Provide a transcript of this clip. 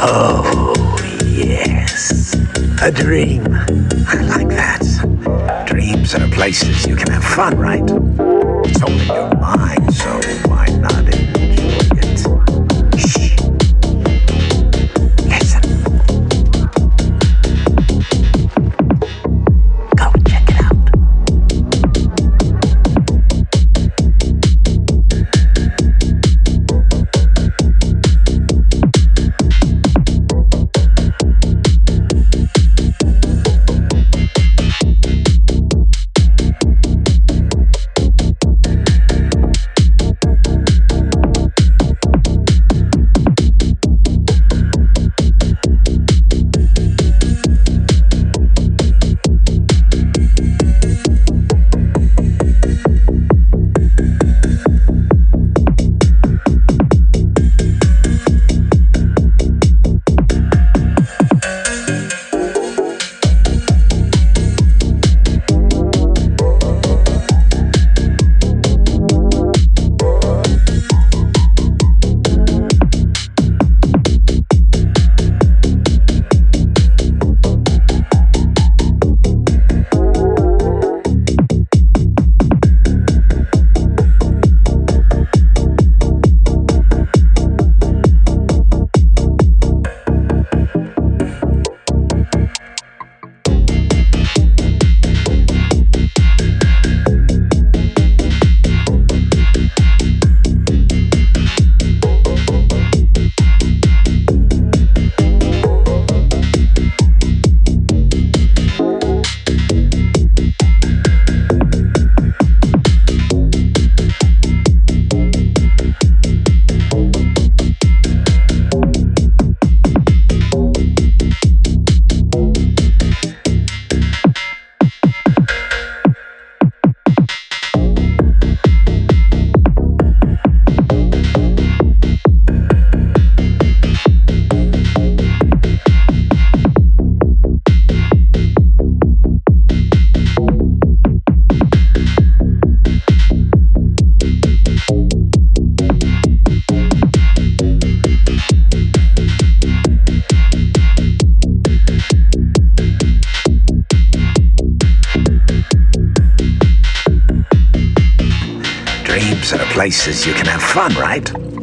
Oh, yes. A dream. I like that. Dreams are places you can have fun, right? It's only your mind, so Dreams are places you can have fun, right?